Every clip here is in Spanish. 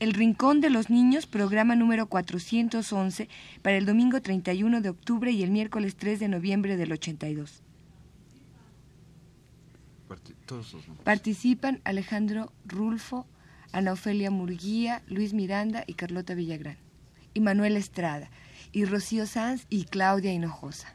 El Rincón de los Niños, programa número 411, para el domingo 31 de octubre y el miércoles 3 de noviembre del 82. Participan Alejandro Rulfo, Ana Ofelia Murguía, Luis Miranda y Carlota Villagrán. Y Manuel Estrada, y Rocío Sanz y Claudia Hinojosa.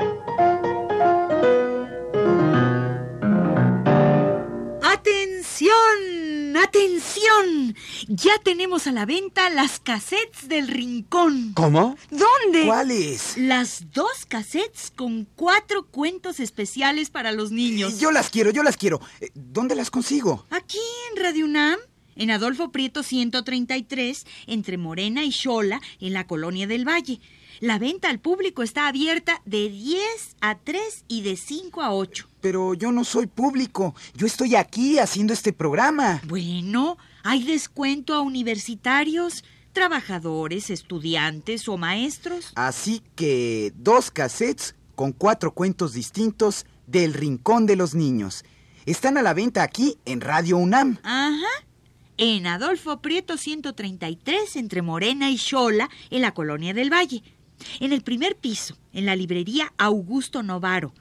¡Atención! Ya tenemos a la venta las cassettes del rincón. ¿Cómo? ¿Dónde? ¿Cuáles? Las dos cassettes con cuatro cuentos especiales para los niños. Yo las quiero, yo las quiero. Eh, ¿Dónde las consigo? Aquí en Radio UNAM, en Adolfo Prieto 133, entre Morena y Xola, en la colonia del Valle. La venta al público está abierta de 10 a 3 y de 5 a 8. Pero yo no soy público. Yo estoy aquí haciendo este programa. Bueno, hay descuento a universitarios, trabajadores, estudiantes o maestros. Así que dos cassettes con cuatro cuentos distintos del Rincón de los Niños. Están a la venta aquí en Radio UNAM. Ajá. En Adolfo Prieto 133, entre Morena y Xola, en la colonia del Valle. En el primer piso, en la librería Augusto Novaro.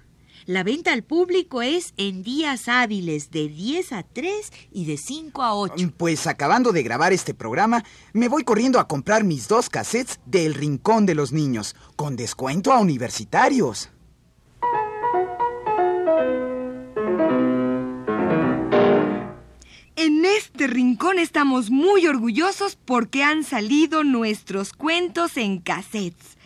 La venta al público es en días hábiles de 10 a 3 y de 5 a 8. Pues acabando de grabar este programa, me voy corriendo a comprar mis dos cassettes del Rincón de los Niños, con descuento a universitarios. En este rincón estamos muy orgullosos porque han salido nuestros cuentos en cassettes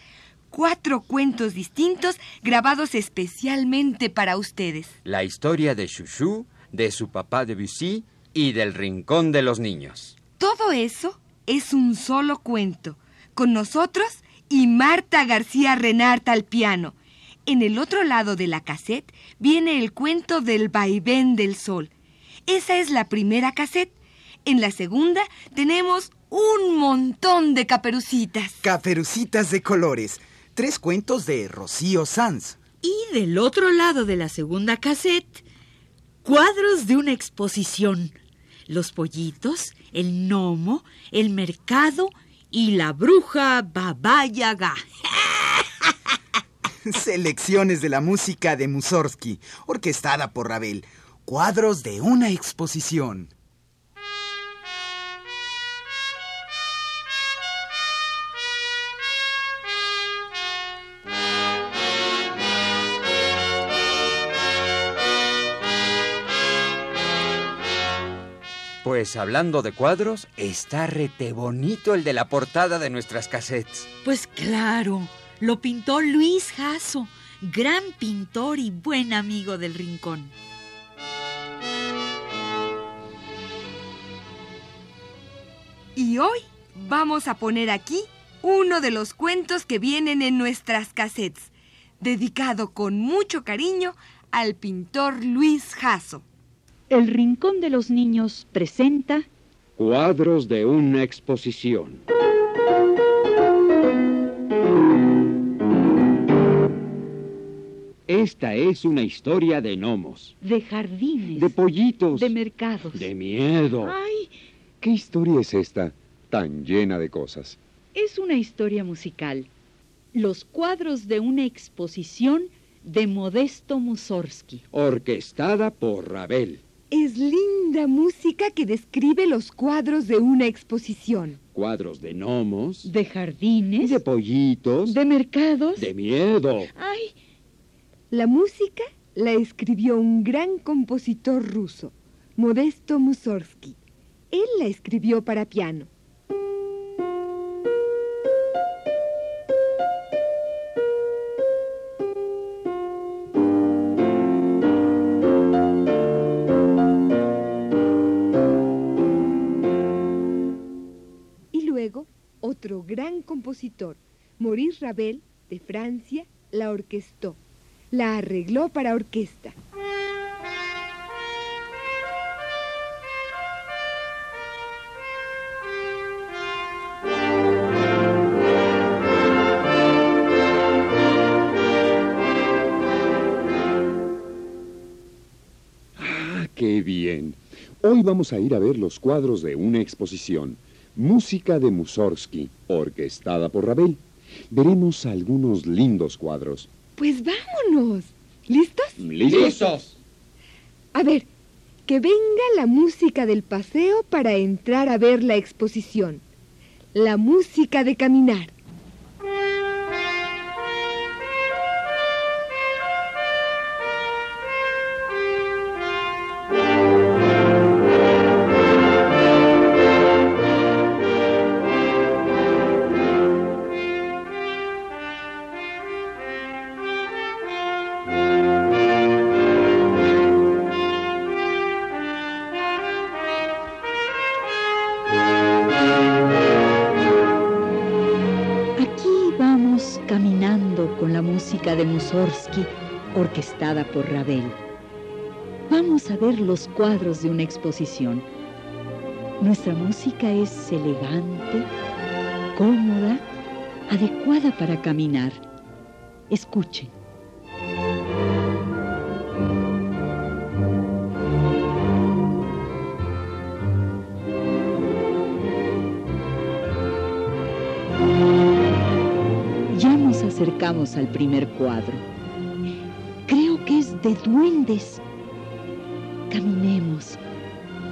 cuatro cuentos distintos grabados especialmente para ustedes. La historia de Chouchou, de su papá de Bussy y del Rincón de los Niños. Todo eso es un solo cuento, con nosotros y Marta García Renart al piano. En el otro lado de la cassette viene el cuento del vaivén del sol. Esa es la primera cassette. En la segunda tenemos un montón de caperucitas. Caperucitas de colores tres cuentos de Rocío Sanz. Y del otro lado de la segunda cassette, cuadros de una exposición. Los pollitos, el gnomo, el mercado y la bruja Baba Yaga. Selecciones de la música de Mussorgsky, orquestada por Ravel. Cuadros de una exposición. Pues hablando de cuadros, está rete bonito el de la portada de nuestras cassettes. Pues claro, lo pintó Luis Jasso, gran pintor y buen amigo del rincón. Y hoy vamos a poner aquí uno de los cuentos que vienen en nuestras cassettes, dedicado con mucho cariño al pintor Luis Jasso. El Rincón de los Niños presenta Cuadros de una exposición. Esta es una historia de gnomos, de jardines, de pollitos, de mercados, de miedo. ¡Ay! ¿Qué historia es esta tan llena de cosas? Es una historia musical. Los cuadros de una exposición de Modesto Mussorgsky. Orquestada por Ravel. Es linda música que describe los cuadros de una exposición. cuadros de gnomos, De jardines, de pollitos, de mercados. de miedo. Ay, La música la escribió un gran compositor ruso, Modesto Mussorgsky. Él la escribió para piano. Compositor, Maurice Ravel, de Francia, la orquestó. La arregló para orquesta. ¡Ah, qué bien! Hoy vamos a ir a ver los cuadros de una exposición. Música de Mussorgsky, orquestada por Ravel. Veremos algunos lindos cuadros. Pues vámonos. ¿Listos? ¿Listos? A ver, que venga la música del paseo para entrar a ver la exposición. La música de caminar. Por Ravel. Vamos a ver los cuadros de una exposición. Nuestra música es elegante, cómoda, adecuada para caminar. Escuchen. Ya nos acercamos al primer cuadro. De duendes. Caminemos,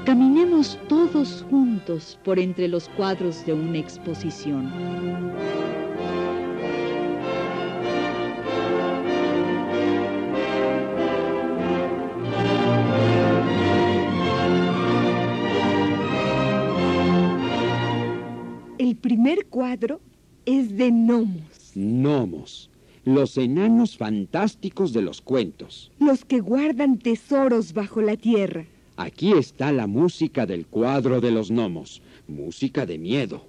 caminemos todos juntos por entre los cuadros de una exposición. El primer cuadro es de gnomos, Gnomos, los enanos fantásticos de los cuentos. los que guardan tesoros bajo la tierra. Aquí está la música del cuadro de los gnomos, música de miedo.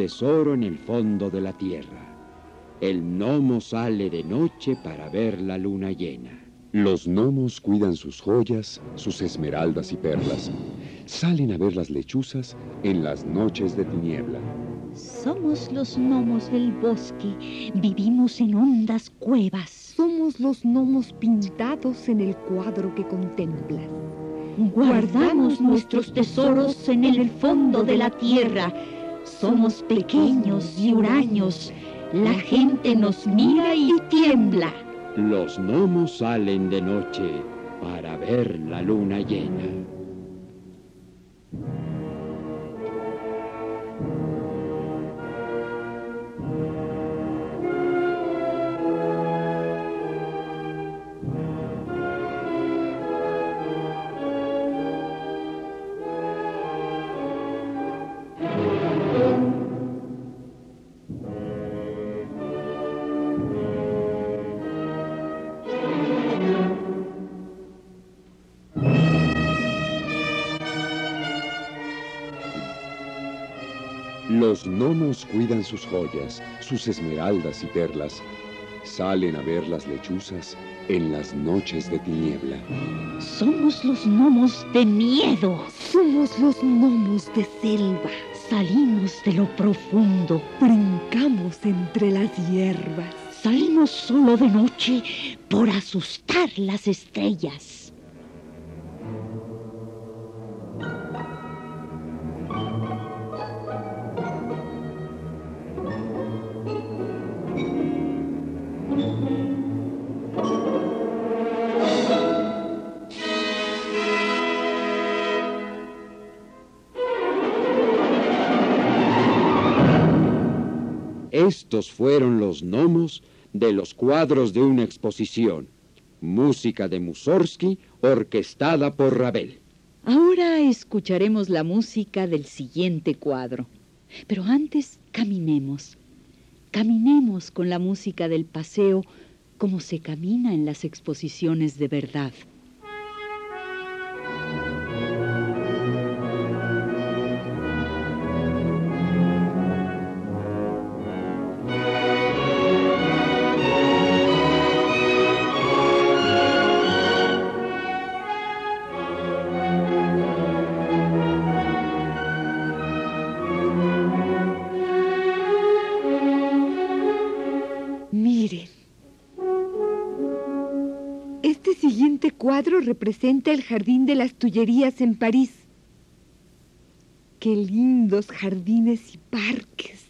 Tesoro en el fondo de la tierra. El gnomo sale de noche para ver la luna llena. Los gnomos cuidan sus joyas, sus esmeraldas y perlas. Salen a ver las lechuzas en las noches de tiniebla. Somos los gnomos del bosque, vivimos en hondas cuevas. Somos los gnomos pintados en el cuadro que contemplas. Guardamos nuestros tesoros en el fondo de la tierra. Somos pequeños y huraños. La gente nos mira y tiembla. Los gnomos salen de noche para ver la luna llena. Los gnomos cuidan sus joyas, sus esmeraldas y perlas. Salen a ver las lechuzas en las noches de tiniebla. Somos los gnomos de miedo. Somos los gnomos de selva. Salimos de lo profundo, Brincamos entre las hierbas. salimos solo de noche por asustar las estrellas. Estos fueron los gnomos de los cuadros de una exposición. Música de Mussorgsky, orquestada por Ravel. Ahora escucharemos la música del siguiente cuadro. Pero antes caminemos. Caminemos con la música del paseo como se camina en las exposiciones de verdad. Cuadro representa el Jardín de las Tullerías en París. Qué lindos jardines y parques.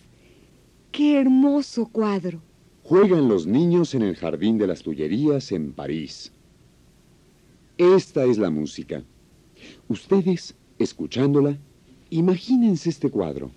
Qué hermoso cuadro. Juegan los niños en el Jardín de las Tullerías en París. Esta es la música. Ustedes, escuchándola, imagínense este cuadro.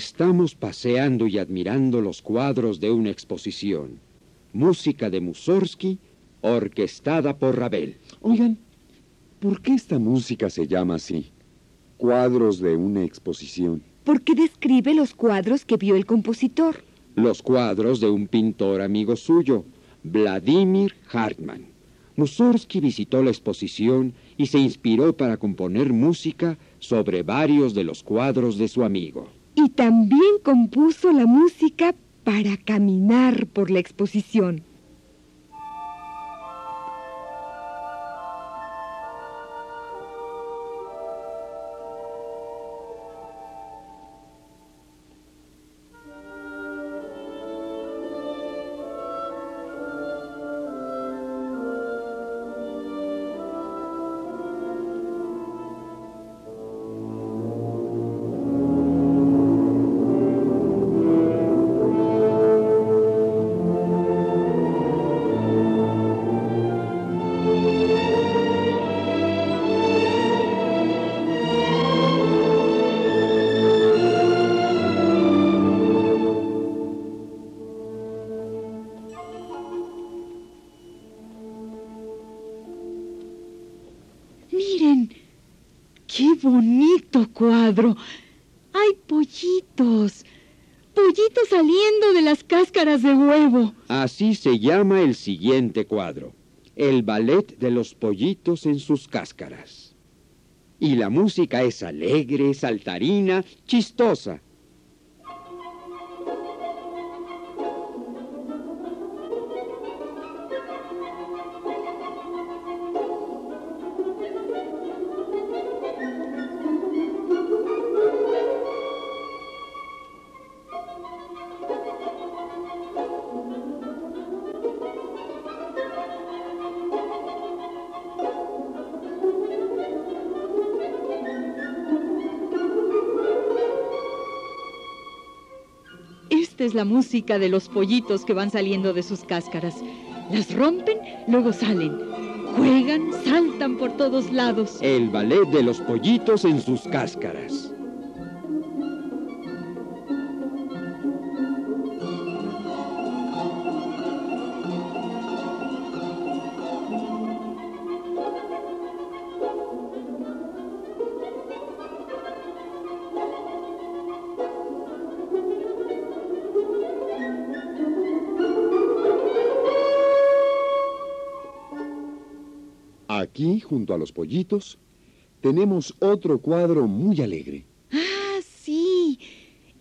Estamos paseando y admirando los cuadros de una exposición. Música de Mussorgsky, orquestada por Ravel. Oigan, ¿por qué esta música se llama así? Cuadros de una exposición. Porque describe los cuadros que vio el compositor. Los cuadros de un pintor amigo suyo, Vladimir Hartmann. Mussorgsky visitó la exposición y se inspiró para componer música sobre varios de los cuadros de su amigo. Y también compuso la música para caminar por la exposición. Llama el siguiente cuadro, el ballet de los pollitos en sus cáscaras. Y la música es alegre, saltarina, chistosa. Es la música de los pollitos que van saliendo de sus cáscaras. Las rompen, luego salen. Juegan, saltan por todos lados. El ballet de los pollitos en sus cáscaras. Aquí, junto a los pollitos, tenemos otro cuadro muy alegre. Ah, sí.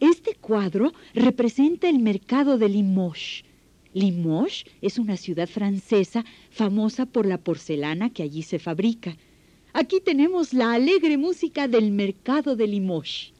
Este cuadro representa el mercado de Limoges. Limoges es una ciudad francesa famosa por la porcelana que allí se fabrica. Aquí tenemos la alegre música del mercado de Limoges.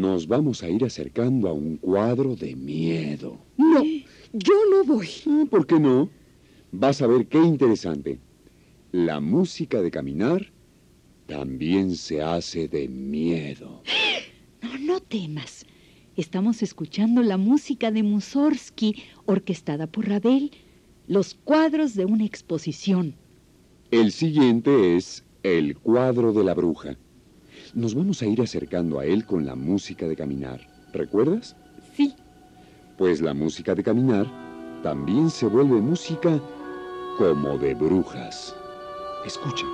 Nos vamos a ir acercando a un cuadro de miedo. No, yo no voy. Eh, ¿Por qué no? Vas a ver qué interesante. La música de caminar también se hace de miedo. No, no temas. Estamos escuchando la música de Mussorgsky, orquestada por Ravel, los cuadros de una exposición. El siguiente es El cuadro de la bruja. Nos vamos a ir acercando a él con la música de caminar. ¿Recuerdas? Sí, Pues la música de caminar también se vuelve música como de brujas. Escucha.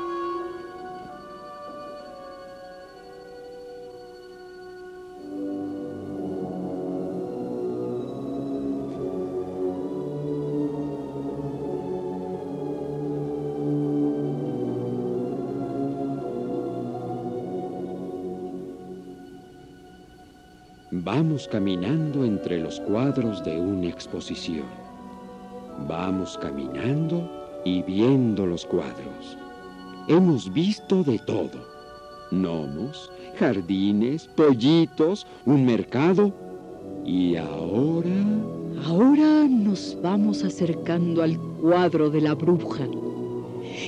Vamos caminando entre los cuadros de una exposición. Vamos caminando y viendo los cuadros. Hemos visto de todo. Gnomos, jardines, pollitos, un mercado. Y ahora... ahora nos vamos acercando al cuadro de la bruja.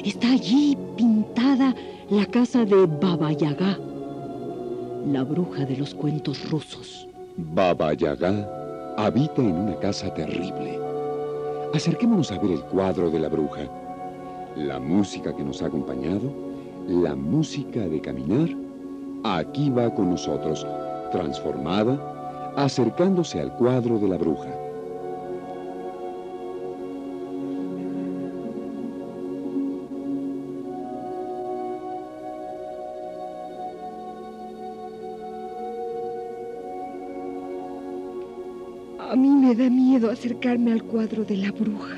Está allí pintada la casa de Baba Yaga, la bruja de los cuentos rusos. Baba Yaga habita en una casa terrible. Acerquémonos a ver el cuadro de la bruja. La música que nos ha acompañado, la música de caminar, aquí va con nosotros, transformada, acercándose al cuadro de la bruja. Miedo acercarme al cuadro de la bruja.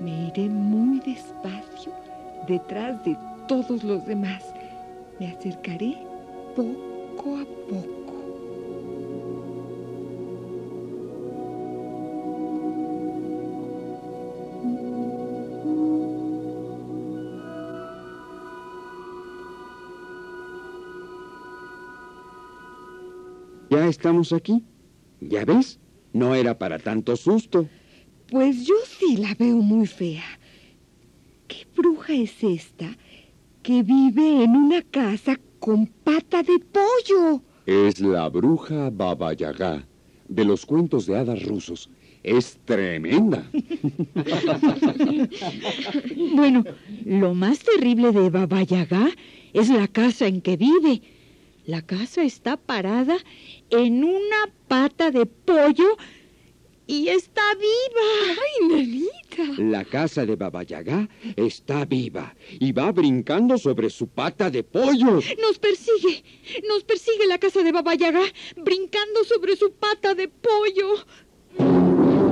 Me iré muy despacio detrás de todos los demás. Me acercaré poco a poco. Ya estamos aquí. ¿Ya ves? No era para tanto susto. Pues yo sí la veo muy fea. ¿Qué bruja es esta que vive en una casa con pata de pollo? Es la bruja Baba Yaga, de los cuentos de hadas rusos. Es tremenda. Bueno, lo más terrible de Baba Yaga es la casa en que vive. La casa está parada en una pata de pollo y está viva. ¡Ay, nenita! La casa de Baba Yaga está viva y va brincando sobre su pata de pollo. Nos persigue, nos persigue la casa de Baba Yaga, brincando sobre su pata de pollo.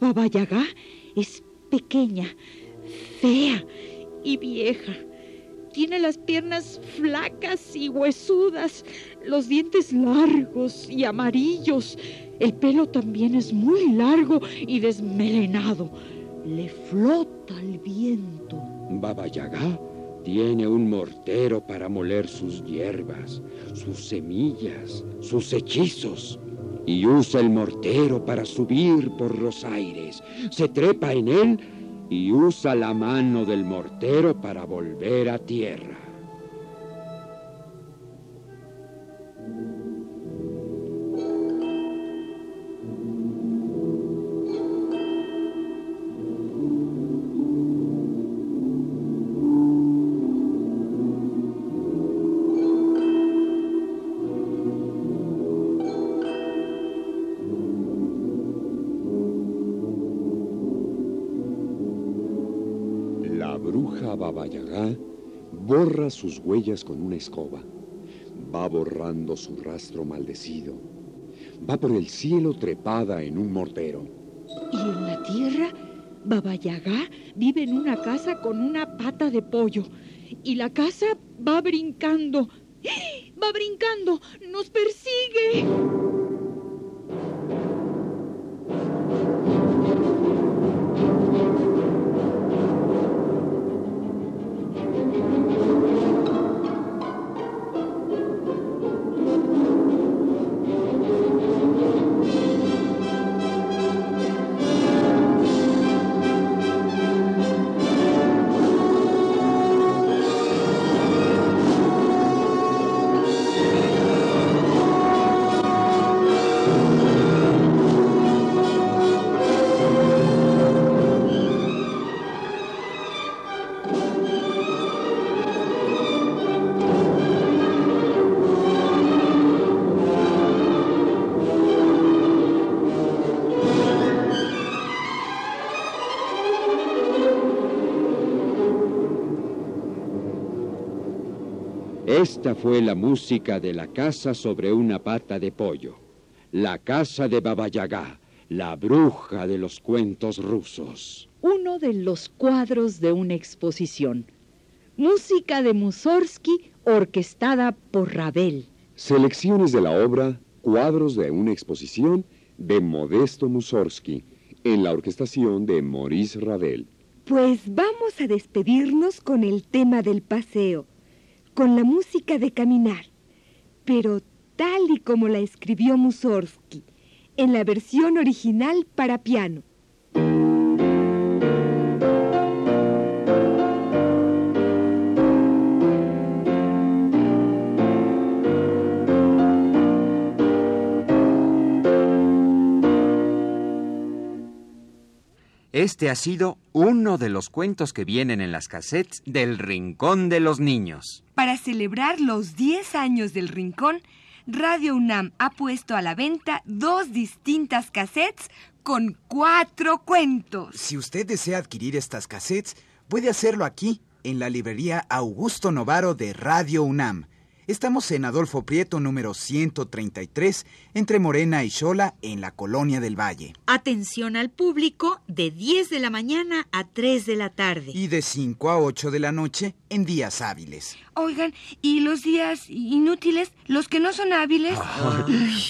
Baba Yaga es pequeña, fea y vieja. Tiene las piernas flacas y huesudas, los dientes largos y amarillos. El pelo también es muy largo y desmelenado. Le flota el viento. Baba Yaga tiene un mortero para moler sus hierbas, sus semillas, sus hechizos. Y usa el mortero para subir por los aires. Se trepa en él y usa la mano del mortero para volver a tierra. Borra sus huellas con una escoba. Va borrando su rastro maldecido. Va por el cielo trepada en un mortero. Y en la tierra, Baba Yaga vive en una casa con una pata de pollo. Y la casa va brincando. ¡Eh! Va brincando. Nos persigue. Esta fue la música de la casa sobre una pata de pollo. La casa de Baba Yaga, la bruja de los cuentos rusos. Uno de los cuadros de una exposición. Música de Mussorgsky orquestada por Ravel. Selecciones de la obra Cuadros de una exposición de Modesto Mussorgsky en la orquestación de Maurice Ravel. Pues vamos a despedirnos con el tema del paseo, con la música de caminar, pero tal y como la escribió Mussorgsky, en la versión original para piano. Este ha sido uno de los cuentos que vienen en las cassettes del Rincón de los Niños. Para celebrar los 10 años del Rincón, Radio UNAM ha puesto a la venta dos distintas cassettes con cuatro cuentos. Si usted desea adquirir estas cassettes, puede hacerlo aquí, en la librería Augusto Novaro de Radio UNAM. Estamos en Adolfo Prieto número 133, entre Morena y Xola, en la Colonia del Valle. Atención al público de 10 de la mañana a 3 de la tarde. Y de 5 a 8 de la noche en días hábiles. Oigan, ¿y los días inútiles, los que no son hábiles?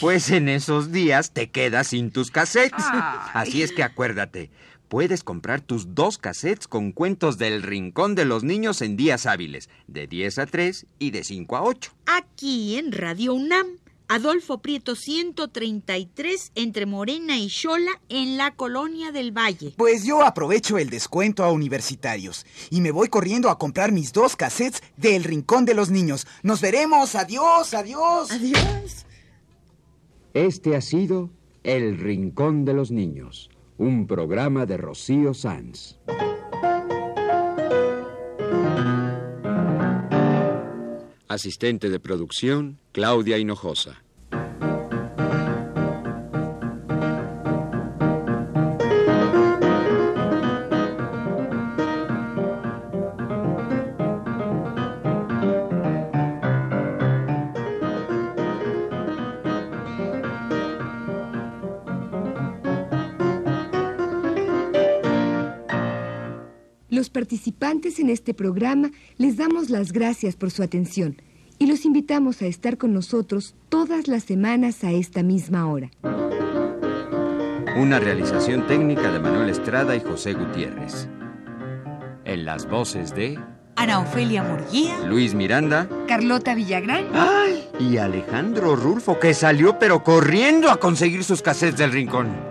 Pues en esos días te quedas sin tus cassettes. Así es que acuérdate, puedes comprar tus dos cassettes con cuentos del Rincón de los Niños en días hábiles, de 10 a 3 y de 5 a 8. Aquí en Radio UNAM, Adolfo Prieto 133, entre Morena y Xola, en la Colonia del Valle. Pues yo aprovecho el descuento a universitarios y me voy corriendo a comprar mis dos cassettes del Rincón de los Niños. Nos veremos. Adiós, adiós. Adiós. Este ha sido El Rincón de los Niños, un programa de Rocío Sanz. Asistente de producción, Claudia Hinojosa. En este programa les damos las gracias por su atención y los invitamos a estar con nosotros todas las semanas a esta misma hora. Una realización técnica de Manuel Estrada y José Gutiérrez. En las voces de Ana Ofelia Murguía. Luis Miranda Carlota Villagrán. y Alejandro Rulfo, que salió pero corriendo a conseguir sus cassettes del rincón.